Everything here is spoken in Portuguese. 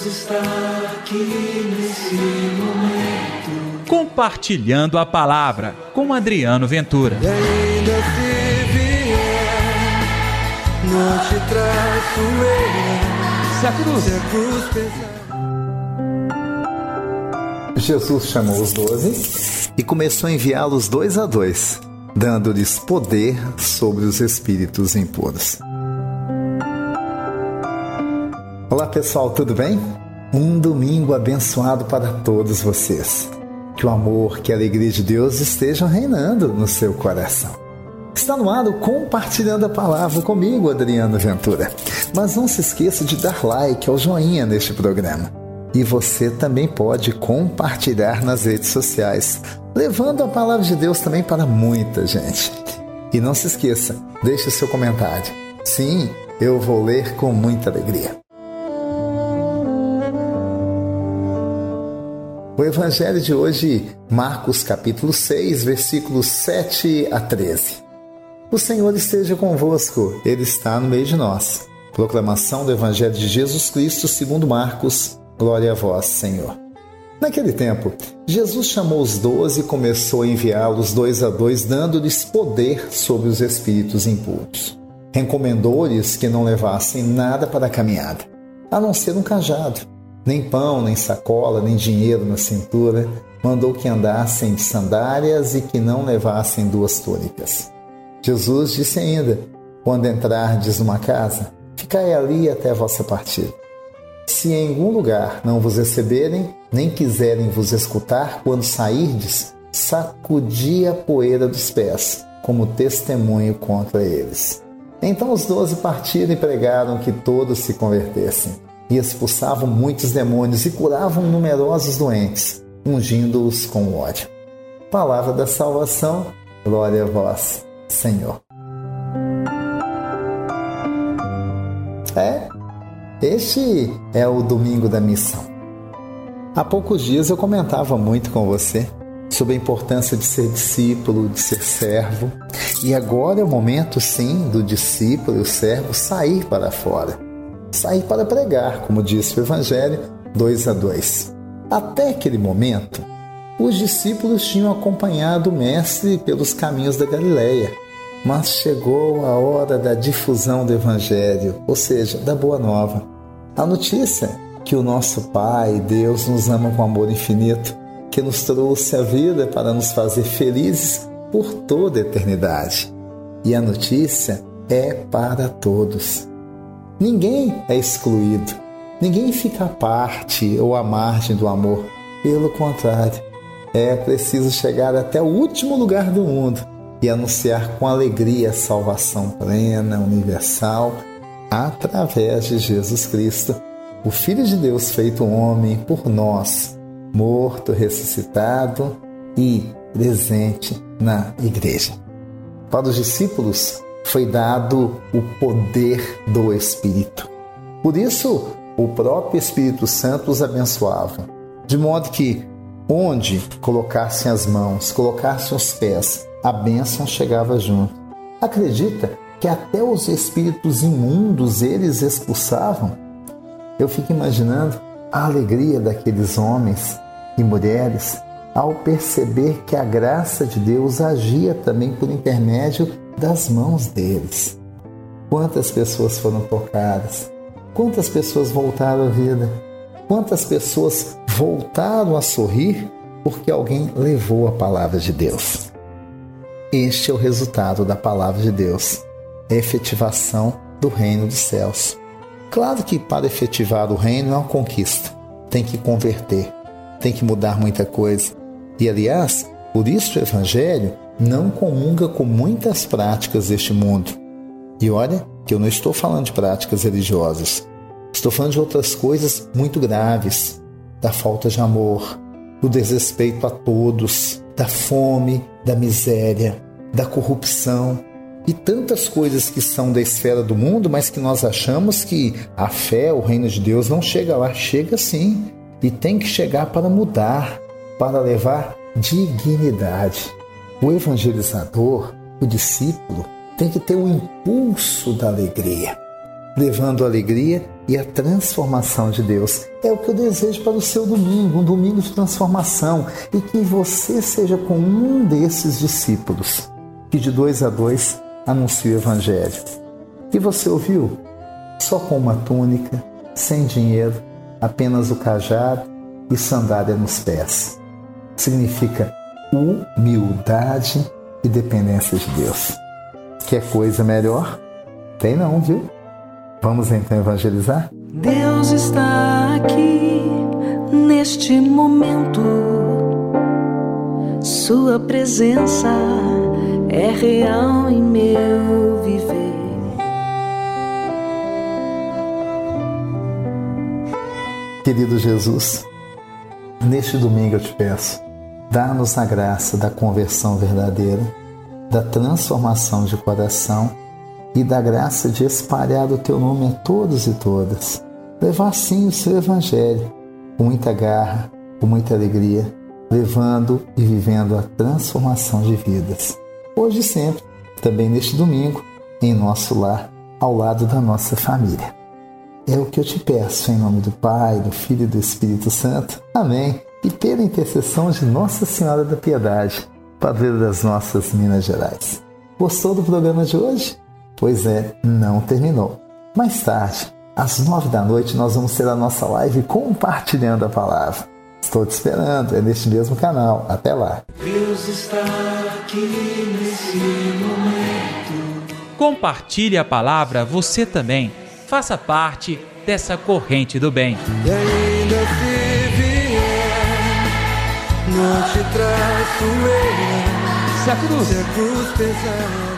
Deus está aqui nesse momento. Compartilhando a palavra com Adriano Ventura. E ainda se vier, não te traço eu. Se a cruz. Se a cruz pesar. Jesus chamou os doze e começou a enviá-los dois a dois, dando-lhes poder sobre os espíritos impuros. Olá pessoal, tudo bem? Um domingo abençoado para todos vocês. Que o amor, que a alegria de Deus estejam reinando no seu coração. Está no ar Compartilhando a Palavra comigo, Adriano Ventura. Mas não se esqueça de dar like ao joinha neste programa. E você também pode compartilhar nas redes sociais, levando a palavra de Deus também para muita gente. E não se esqueça, deixe seu comentário. Sim, eu vou ler com muita alegria. O evangelho de hoje, Marcos capítulo 6, versículos 7 a 13. O Senhor esteja convosco, ele está no meio de nós. Proclamação do evangelho de Jesus Cristo, segundo Marcos. Glória a vós, Senhor. Naquele tempo, Jesus chamou os doze e começou a enviá-los dois a dois, dando-lhes poder sobre os espíritos impuros. Recomendou-lhes que não levassem nada para a caminhada, a não ser um cajado, nem pão, nem sacola, nem dinheiro na cintura. Mandou que andassem de sandálias e que não levassem duas túnicas. Jesus disse ainda: Quando entrardes numa casa, ficai ali até a vossa partida. Se em algum lugar não vos receberem, nem quiserem vos escutar, quando sairdes, sacudi a poeira dos pés, como testemunho contra eles. Então os doze partiram e pregaram que todos se convertessem, e expulsavam muitos demônios e curavam numerosos doentes, ungindo-os com óleo. Palavra da salvação, glória a vós, Senhor. É, este é o domingo da missão. Há poucos dias eu comentava muito com você sobre a importância de ser discípulo, de ser servo, e agora é o momento, sim, do discípulo e o servo sair para fora, sair para pregar, como disse o Evangelho, dois a dois. Até aquele momento, os discípulos tinham acompanhado o Mestre pelos caminhos da Galileia, mas chegou a hora da difusão do Evangelho, ou seja, da Boa Nova. A notícia que o nosso Pai, Deus, nos ama com amor infinito, que nos trouxe a vida para nos fazer felizes por toda a eternidade. E a notícia é para todos. Ninguém é excluído, ninguém fica à parte ou à margem do amor. Pelo contrário, é preciso chegar até o último lugar do mundo e anunciar com alegria a salvação plena, universal, através de Jesus Cristo, o Filho de Deus feito homem por nós, morto, ressuscitado e presente na igreja. Para os discípulos foi dado o poder do Espírito. Por isso, o próprio Espírito Santo os abençoava, de modo que onde colocassem as mãos, colocassem os pés, a bênção chegava junto. Acredita que até os espíritos imundos eles expulsavam? Eu fico imaginando a alegria daqueles homens e mulheres ao perceber que a graça de Deus agia também por intermédio das mãos deles. Quantas pessoas foram tocadas? Quantas pessoas voltaram à vida? Quantas pessoas voltaram a sorrir porque alguém levou a palavra de Deus? Este é o resultado da palavra de Deus, a efetivação do reino dos céus. Claro que para efetivar o reino é uma conquista, tem que converter, tem que mudar muita coisa. E aliás, por isso o Evangelho não comunga com muitas práticas deste mundo. E olha que eu não estou falando de práticas religiosas, estou falando de outras coisas muito graves, da falta de amor, do desrespeito a todos, da fome, da miséria, da corrupção e tantas coisas que são da esfera do mundo, mas que nós achamos que a fé, o reino de Deus não chega lá. Chega sim, e tem que chegar para mudar, para levar dignidade. O evangelizador, o discípulo, tem que ter o impulso da alegria, levando alegria e a transformação de Deus. É o que eu desejo para o seu domingo, um domingo de transformação, e que você seja com um desses discípulos que de dois a dois anuncia o Evangelho. E você ouviu? Só com uma túnica, sem dinheiro, apenas o cajado e sandália nos pés. Significa humildade e dependência de Deus. Quer coisa melhor? Tem não, viu? Vamos então evangelizar? Deus está aqui neste momento. Sua presença é real em meu viver. Querido Jesus, neste domingo eu te peço, dá-nos a graça da conversão verdadeira, da transformação de coração e da graça de espalhar o teu nome a todos e todas. Levar sim o seu evangelho com muita garra, com muita alegria, levando e vivendo a transformação de vidas hoje e sempre, também neste domingo, em nosso lar, ao lado da nossa família. É o que eu te peço em nome do Pai, do Filho e do Espírito Santo. Amém. E pela intercessão de Nossa Senhora da Piedade, padroeira das nossas Minas Gerais. Gostou do programa de hoje? Pois é, não terminou. Mais tarde, às nove da noite, nós vamos ter a nossa live compartilhando a palavra. Estou te esperando, é neste mesmo canal. Até lá. Deus está aqui nesse momento. Compartilhe a palavra você também. Faça parte dessa corrente do bem. E ainda não te traço eu. Se a cruz, Se a cruz pesar.